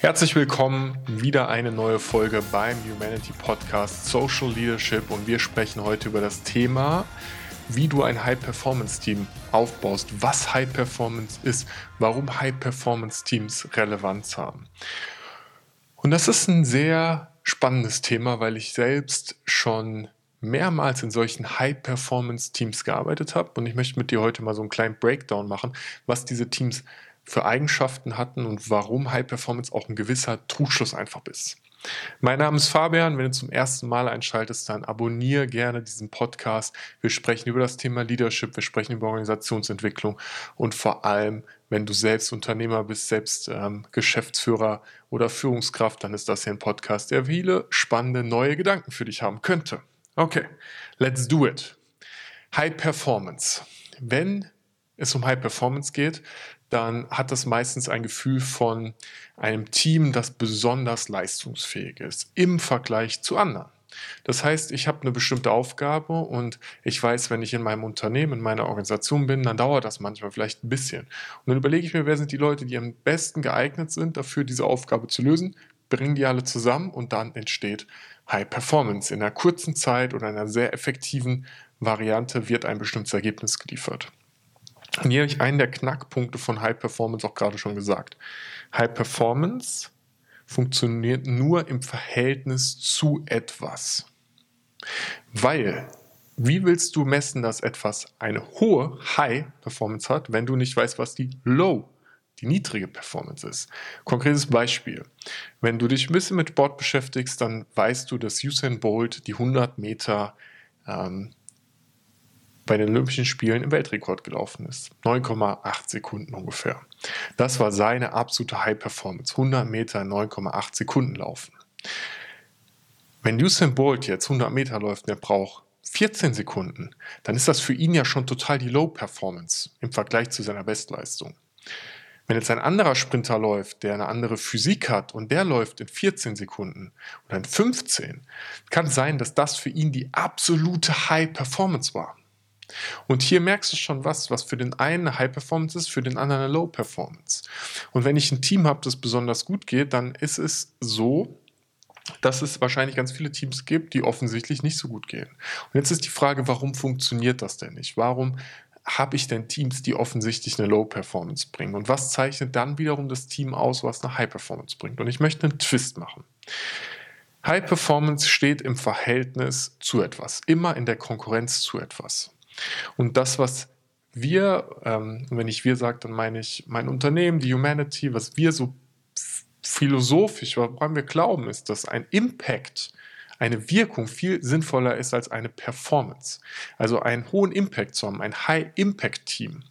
Herzlich willkommen, wieder eine neue Folge beim Humanity Podcast Social Leadership und wir sprechen heute über das Thema, wie du ein High-Performance-Team aufbaust, was High-Performance ist, warum High-Performance-Teams Relevanz haben. Und das ist ein sehr spannendes Thema, weil ich selbst schon mehrmals in solchen High-Performance-Teams gearbeitet habe und ich möchte mit dir heute mal so einen kleinen Breakdown machen, was diese Teams für Eigenschaften hatten und warum High Performance auch ein gewisser Trugschluss einfach ist. Mein Name ist Fabian. Wenn du zum ersten Mal einschaltest, dann abonniere gerne diesen Podcast. Wir sprechen über das Thema Leadership, wir sprechen über Organisationsentwicklung und vor allem, wenn du selbst Unternehmer bist, selbst ähm, Geschäftsführer oder Führungskraft, dann ist das hier ein Podcast, der viele spannende neue Gedanken für dich haben könnte. Okay, let's do it. High Performance. Wenn es um High Performance geht, dann hat das meistens ein Gefühl von einem Team, das besonders leistungsfähig ist im Vergleich zu anderen. Das heißt, ich habe eine bestimmte Aufgabe und ich weiß, wenn ich in meinem Unternehmen, in meiner Organisation bin, dann dauert das manchmal vielleicht ein bisschen. Und dann überlege ich mir, wer sind die Leute, die am besten geeignet sind, dafür diese Aufgabe zu lösen, bringe die alle zusammen und dann entsteht High Performance. In einer kurzen Zeit oder einer sehr effektiven Variante wird ein bestimmtes Ergebnis geliefert. Und hier habe ich einen der Knackpunkte von High Performance auch gerade schon gesagt. High Performance funktioniert nur im Verhältnis zu etwas. Weil, wie willst du messen, dass etwas eine hohe High Performance hat, wenn du nicht weißt, was die Low, die niedrige Performance ist? Konkretes Beispiel. Wenn du dich ein bisschen mit Sport beschäftigst, dann weißt du, dass Usain Bolt die 100 Meter ähm, bei den Olympischen Spielen im Weltrekord gelaufen ist. 9,8 Sekunden ungefähr. Das war seine absolute High Performance. 100 Meter in 9,8 Sekunden laufen. Wenn Usain Bolt jetzt 100 Meter läuft und er braucht 14 Sekunden, dann ist das für ihn ja schon total die Low Performance im Vergleich zu seiner Bestleistung. Wenn jetzt ein anderer Sprinter läuft, der eine andere Physik hat und der läuft in 14 Sekunden oder in 15, kann sein, dass das für ihn die absolute High Performance war. Und hier merkst du schon was, was für den einen eine High Performance ist, für den anderen eine Low Performance. Und wenn ich ein Team habe, das besonders gut geht, dann ist es so, dass es wahrscheinlich ganz viele Teams gibt, die offensichtlich nicht so gut gehen. Und jetzt ist die Frage, warum funktioniert das denn nicht? Warum habe ich denn Teams, die offensichtlich eine Low Performance bringen? Und was zeichnet dann wiederum das Team aus, was eine High Performance bringt? Und ich möchte einen Twist machen. High Performance steht im Verhältnis zu etwas, immer in der Konkurrenz zu etwas. Und das, was wir, ähm, wenn ich wir sage, dann meine ich mein Unternehmen, die Humanity, was wir so philosophisch, woran wir glauben, ist, dass ein Impact, eine Wirkung viel sinnvoller ist als eine Performance. Also einen hohen Impact zu haben, ein High-Impact-Team.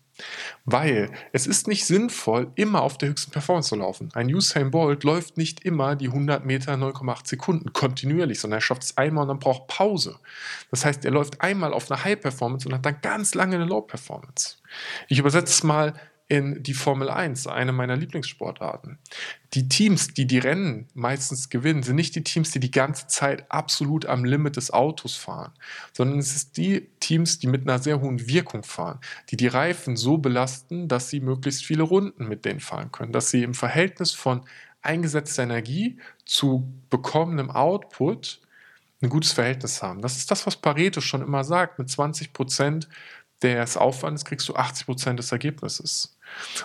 Weil es ist nicht sinnvoll, immer auf der höchsten Performance zu laufen. Ein Usain Bolt läuft nicht immer die 100 Meter 9,8 Sekunden kontinuierlich, sondern er schafft es einmal und dann braucht Pause. Das heißt, er läuft einmal auf eine High Performance und hat dann ganz lange eine Low Performance. Ich übersetze es mal in die Formel 1, eine meiner Lieblingssportarten. Die Teams, die die Rennen meistens gewinnen, sind nicht die Teams, die die ganze Zeit absolut am Limit des Autos fahren, sondern es sind die Teams, die mit einer sehr hohen Wirkung fahren, die die Reifen so belasten, dass sie möglichst viele Runden mit denen fahren können, dass sie im Verhältnis von eingesetzter Energie zu bekommenem Output ein gutes Verhältnis haben. Das ist das, was Pareto schon immer sagt. Mit 20 Prozent des Aufwandes kriegst du 80 Prozent des Ergebnisses.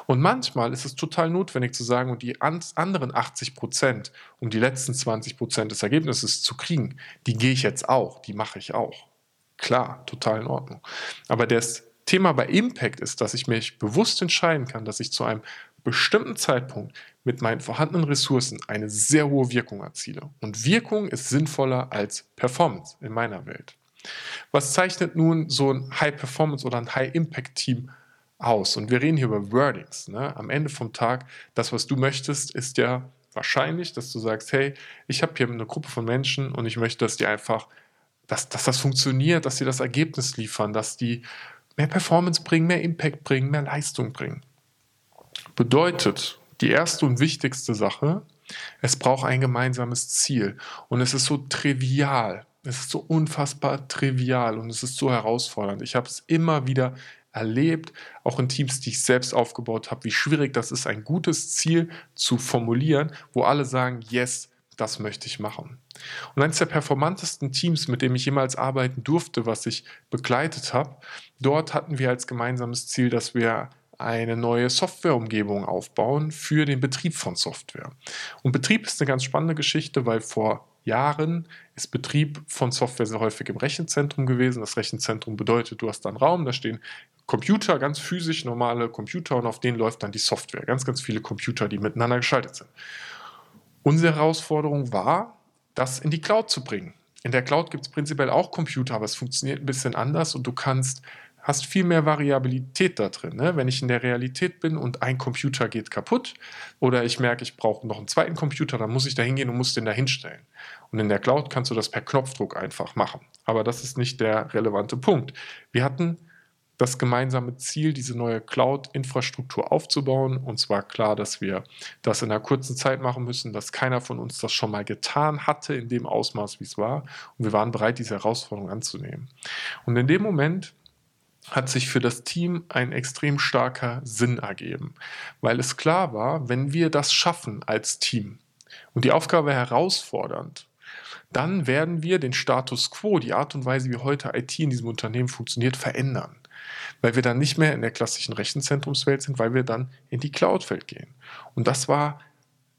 Und manchmal ist es total notwendig zu sagen, und die anderen 80 Prozent, um die letzten 20 Prozent des Ergebnisses zu kriegen, die gehe ich jetzt auch, die mache ich auch. Klar, total in Ordnung. Aber das Thema bei Impact ist, dass ich mich bewusst entscheiden kann, dass ich zu einem bestimmten Zeitpunkt mit meinen vorhandenen Ressourcen eine sehr hohe Wirkung erziele. Und Wirkung ist sinnvoller als Performance in meiner Welt. Was zeichnet nun so ein High-Performance oder ein High-Impact-Team aus? Und wir reden hier über Wordings. Ne? Am Ende vom Tag, das, was du möchtest, ist ja wahrscheinlich, dass du sagst, hey, ich habe hier eine Gruppe von Menschen und ich möchte, dass die einfach, dass, dass das funktioniert, dass sie das Ergebnis liefern, dass die mehr Performance bringen, mehr Impact bringen, mehr Leistung bringen. Bedeutet, die erste und wichtigste Sache, es braucht ein gemeinsames Ziel. Und es ist so trivial, es ist so unfassbar trivial und es ist so herausfordernd. Ich habe es immer wieder erlebt, auch in Teams, die ich selbst aufgebaut habe, wie schwierig das ist, ein gutes Ziel zu formulieren, wo alle sagen, yes, das möchte ich machen. Und eines der performantesten Teams, mit dem ich jemals arbeiten durfte, was ich begleitet habe, dort hatten wir als gemeinsames Ziel, dass wir eine neue Softwareumgebung aufbauen für den Betrieb von Software. Und Betrieb ist eine ganz spannende Geschichte, weil vor Jahren ist Betrieb von Software sehr häufig im Rechenzentrum gewesen. Das Rechenzentrum bedeutet, du hast da einen Raum, da stehen Computer, ganz physisch normale Computer und auf denen läuft dann die Software. Ganz, ganz viele Computer, die miteinander geschaltet sind. Unsere Herausforderung war, das in die Cloud zu bringen. In der Cloud gibt es prinzipiell auch Computer, aber es funktioniert ein bisschen anders und du kannst hast viel mehr Variabilität da drin. Ne? Wenn ich in der Realität bin und ein Computer geht kaputt oder ich merke, ich brauche noch einen zweiten Computer, dann muss ich da hingehen und muss den da hinstellen. Und in der Cloud kannst du das per Knopfdruck einfach machen. Aber das ist nicht der relevante Punkt. Wir hatten das gemeinsame Ziel, diese neue Cloud-Infrastruktur aufzubauen. Und zwar klar, dass wir das in einer kurzen Zeit machen müssen, dass keiner von uns das schon mal getan hatte in dem Ausmaß, wie es war. Und wir waren bereit, diese Herausforderung anzunehmen. Und in dem Moment hat sich für das Team ein extrem starker Sinn ergeben, weil es klar war, wenn wir das schaffen als Team und die Aufgabe herausfordernd, dann werden wir den Status quo, die Art und Weise, wie heute IT in diesem Unternehmen funktioniert, verändern. Weil wir dann nicht mehr in der klassischen Rechenzentrumswelt sind, weil wir dann in die Cloud-Welt gehen. Und das war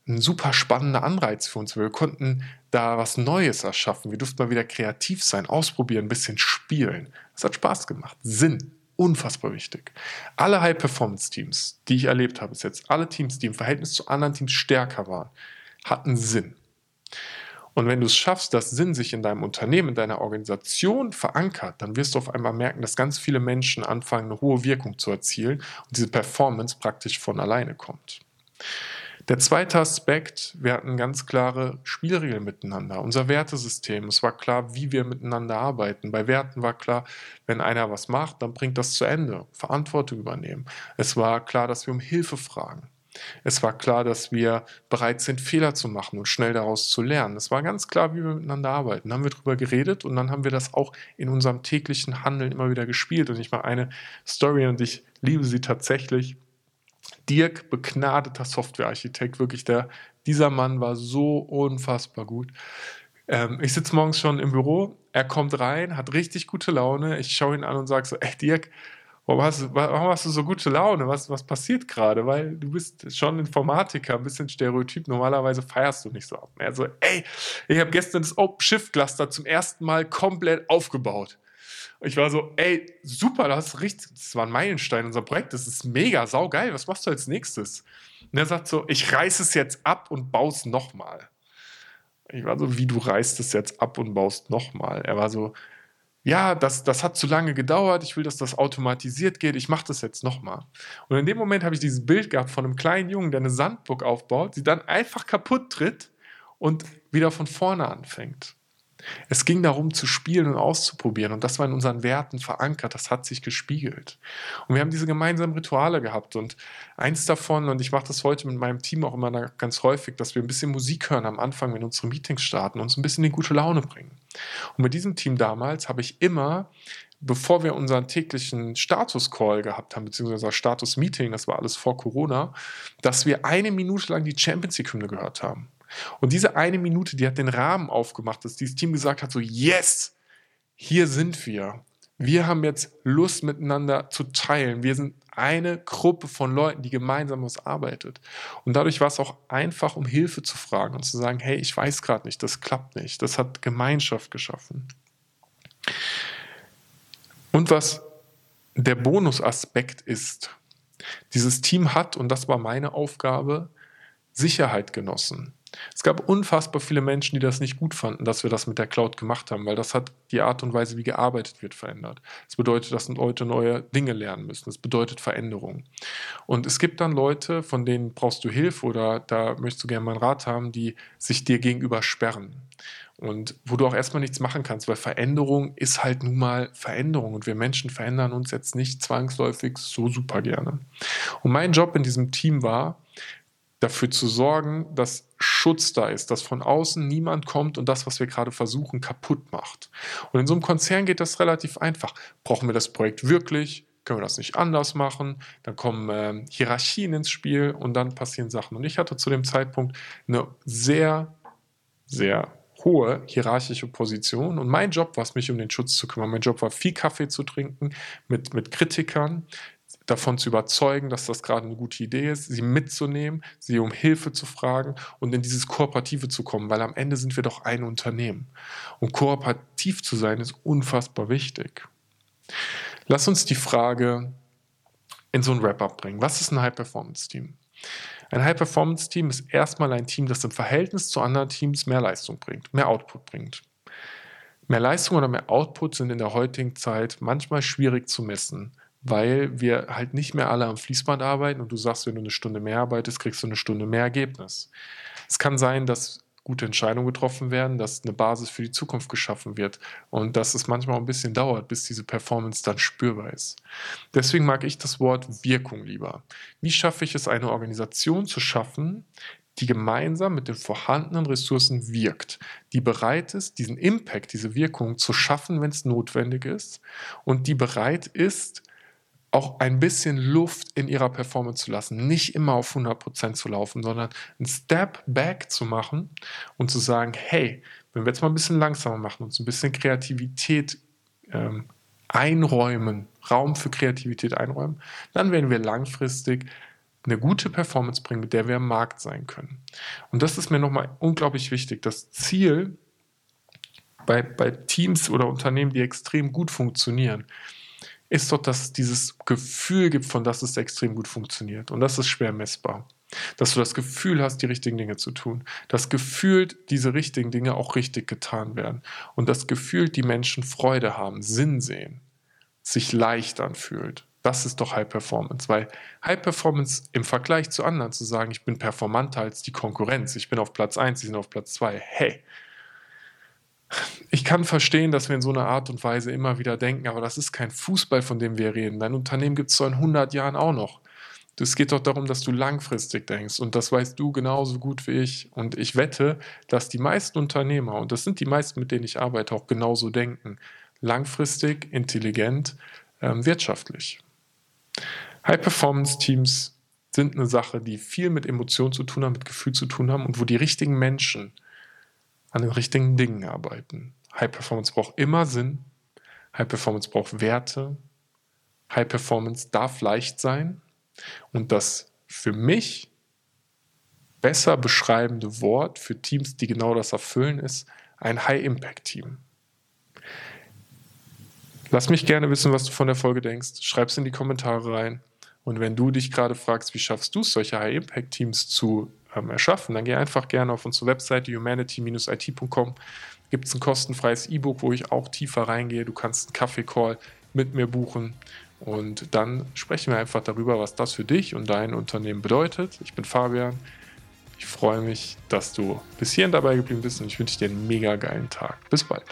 ein super spannender Anreiz für uns. Wir konnten da was Neues erschaffen. Wir durften mal wieder kreativ sein, ausprobieren, ein bisschen spielen. Es hat Spaß gemacht. Sinn. Unfassbar wichtig. Alle High-Performance-Teams, die ich erlebt habe bis jetzt, alle Teams, die im Verhältnis zu anderen Teams stärker waren, hatten Sinn. Und wenn du es schaffst, dass Sinn sich in deinem Unternehmen, in deiner Organisation verankert, dann wirst du auf einmal merken, dass ganz viele Menschen anfangen, eine hohe Wirkung zu erzielen und diese Performance praktisch von alleine kommt. Der zweite Aspekt, wir hatten ganz klare Spielregeln miteinander. Unser Wertesystem, es war klar, wie wir miteinander arbeiten. Bei Werten war klar, wenn einer was macht, dann bringt das zu Ende. Verantwortung übernehmen. Es war klar, dass wir um Hilfe fragen. Es war klar, dass wir bereit sind, Fehler zu machen und schnell daraus zu lernen. Es war ganz klar, wie wir miteinander arbeiten. Dann haben wir darüber geredet und dann haben wir das auch in unserem täglichen Handeln immer wieder gespielt. Und ich mache eine Story und ich liebe sie tatsächlich. Dirk, begnadeter Softwarearchitekt, wirklich der, dieser Mann war so unfassbar gut. Ähm, ich sitze morgens schon im Büro, er kommt rein, hat richtig gute Laune. Ich schaue ihn an und sage so, ey Dirk, warum hast, du, warum hast du so gute Laune? Was, was passiert gerade? Weil du bist schon Informatiker, ein bisschen Stereotyp. Normalerweise feierst du nicht so ab. Er so, ey, ich habe gestern das OpenShift-Cluster zum ersten Mal komplett aufgebaut. Ich war so, ey, super, das, ist richtig, das war ein Meilenstein, unser Projekt, das ist mega, saugeil, was machst du als nächstes? Und er sagt so, ich reiß es jetzt ab und baue nochmal. Ich war so, wie du reißt es jetzt ab und baust nochmal. Er war so, ja, das, das hat zu lange gedauert, ich will, dass das automatisiert geht, ich mache das jetzt nochmal. Und in dem Moment habe ich dieses Bild gehabt von einem kleinen Jungen, der eine Sandburg aufbaut, sie dann einfach kaputt tritt und wieder von vorne anfängt. Es ging darum zu spielen und auszuprobieren und das war in unseren Werten verankert, das hat sich gespiegelt. Und wir haben diese gemeinsamen Rituale gehabt und eins davon, und ich mache das heute mit meinem Team auch immer ganz häufig, dass wir ein bisschen Musik hören am Anfang, wenn unsere Meetings starten, uns ein bisschen in gute Laune bringen. Und mit diesem Team damals habe ich immer bevor wir unseren täglichen Status-Call gehabt haben, beziehungsweise Status-Meeting, das war alles vor Corona, dass wir eine Minute lang die Champions League-Hymne gehört haben. Und diese eine Minute, die hat den Rahmen aufgemacht, dass dieses Team gesagt hat, so, yes, hier sind wir. Wir haben jetzt Lust miteinander zu teilen. Wir sind eine Gruppe von Leuten, die gemeinsam was arbeitet. Und dadurch war es auch einfach, um Hilfe zu fragen und zu sagen, hey, ich weiß gerade nicht, das klappt nicht. Das hat Gemeinschaft geschaffen. Und was der Bonusaspekt ist, dieses Team hat, und das war meine Aufgabe, Sicherheit genossen. Es gab unfassbar viele Menschen, die das nicht gut fanden, dass wir das mit der Cloud gemacht haben, weil das hat die Art und Weise, wie gearbeitet wird, verändert. Das bedeutet, dass Leute neue Dinge lernen müssen. Das bedeutet Veränderung. Und es gibt dann Leute, von denen brauchst du Hilfe oder da möchtest du gerne meinen Rat haben, die sich dir gegenüber sperren. Und wo du auch erstmal nichts machen kannst, weil Veränderung ist halt nun mal Veränderung und wir Menschen verändern uns jetzt nicht zwangsläufig so super gerne. Und mein Job in diesem Team war, dafür zu sorgen, dass Schutz da ist, dass von außen niemand kommt und das, was wir gerade versuchen, kaputt macht. Und in so einem Konzern geht das relativ einfach. Brauchen wir das Projekt wirklich? Können wir das nicht anders machen? Dann kommen äh, Hierarchien ins Spiel und dann passieren Sachen. Und ich hatte zu dem Zeitpunkt eine sehr, sehr hohe hierarchische Position. Und mein Job war es, mich um den Schutz zu kümmern. Mein Job war, viel Kaffee zu trinken mit, mit Kritikern, davon zu überzeugen, dass das gerade eine gute Idee ist, sie mitzunehmen, sie um Hilfe zu fragen und in dieses Kooperative zu kommen, weil am Ende sind wir doch ein Unternehmen. Und kooperativ zu sein ist unfassbar wichtig. Lass uns die Frage in so ein Wrap-up bringen. Was ist ein High-Performance-Team? Ein High-Performance-Team ist erstmal ein Team, das im Verhältnis zu anderen Teams mehr Leistung bringt, mehr Output bringt. Mehr Leistung oder mehr Output sind in der heutigen Zeit manchmal schwierig zu messen weil wir halt nicht mehr alle am Fließband arbeiten und du sagst, wenn du eine Stunde mehr arbeitest, kriegst du eine Stunde mehr Ergebnis. Es kann sein, dass gute Entscheidungen getroffen werden, dass eine Basis für die Zukunft geschaffen wird und dass es manchmal ein bisschen dauert, bis diese Performance dann spürbar ist. Deswegen mag ich das Wort Wirkung lieber. Wie schaffe ich es, eine Organisation zu schaffen, die gemeinsam mit den vorhandenen Ressourcen wirkt, die bereit ist, diesen Impact, diese Wirkung zu schaffen, wenn es notwendig ist und die bereit ist, auch ein bisschen Luft in ihrer Performance zu lassen, nicht immer auf 100% zu laufen, sondern einen Step back zu machen und zu sagen, hey, wenn wir jetzt mal ein bisschen langsamer machen, uns ein bisschen Kreativität ähm, einräumen, Raum für Kreativität einräumen, dann werden wir langfristig eine gute Performance bringen, mit der wir am Markt sein können. Und das ist mir nochmal unglaublich wichtig. Das Ziel bei, bei Teams oder Unternehmen, die extrem gut funktionieren, ist doch, dass es dieses Gefühl gibt, von dass es extrem gut funktioniert. Und das ist schwer messbar. Dass du das Gefühl hast, die richtigen Dinge zu tun. Das Gefühl, diese richtigen Dinge auch richtig getan werden. Und das Gefühl, die Menschen Freude haben, Sinn sehen, sich leicht anfühlt. Das ist doch High Performance, weil High Performance im Vergleich zu anderen zu sagen, ich bin performanter als die Konkurrenz, ich bin auf Platz 1, sie sind auf Platz 2, hey, ich kann verstehen, dass wir in so einer Art und Weise immer wieder denken, aber das ist kein Fußball, von dem wir reden. Dein Unternehmen gibt es so in 100 Jahren auch noch. Es geht doch darum, dass du langfristig denkst und das weißt du genauso gut wie ich. Und ich wette, dass die meisten Unternehmer, und das sind die meisten, mit denen ich arbeite, auch genauso denken. Langfristig, intelligent, ähm, wirtschaftlich. High-Performance-Teams sind eine Sache, die viel mit Emotionen zu tun haben, mit Gefühl zu tun haben und wo die richtigen Menschen an den richtigen Dingen arbeiten. High Performance braucht immer Sinn. High Performance braucht Werte. High Performance darf leicht sein. Und das für mich besser beschreibende Wort für Teams, die genau das erfüllen, ist ein High-Impact-Team. Lass mich gerne wissen, was du von der Folge denkst. Schreib es in die Kommentare rein. Und wenn du dich gerade fragst, wie schaffst du es, solche High-Impact-Teams zu ähm, erschaffen, dann geh einfach gerne auf unsere Webseite humanity-it.com. Gibt es ein kostenfreies E-Book, wo ich auch tiefer reingehe. Du kannst einen Kaffee-Call mit mir buchen und dann sprechen wir einfach darüber, was das für dich und dein Unternehmen bedeutet. Ich bin Fabian. Ich freue mich, dass du bis hierhin dabei geblieben bist und ich wünsche dir einen mega geilen Tag. Bis bald.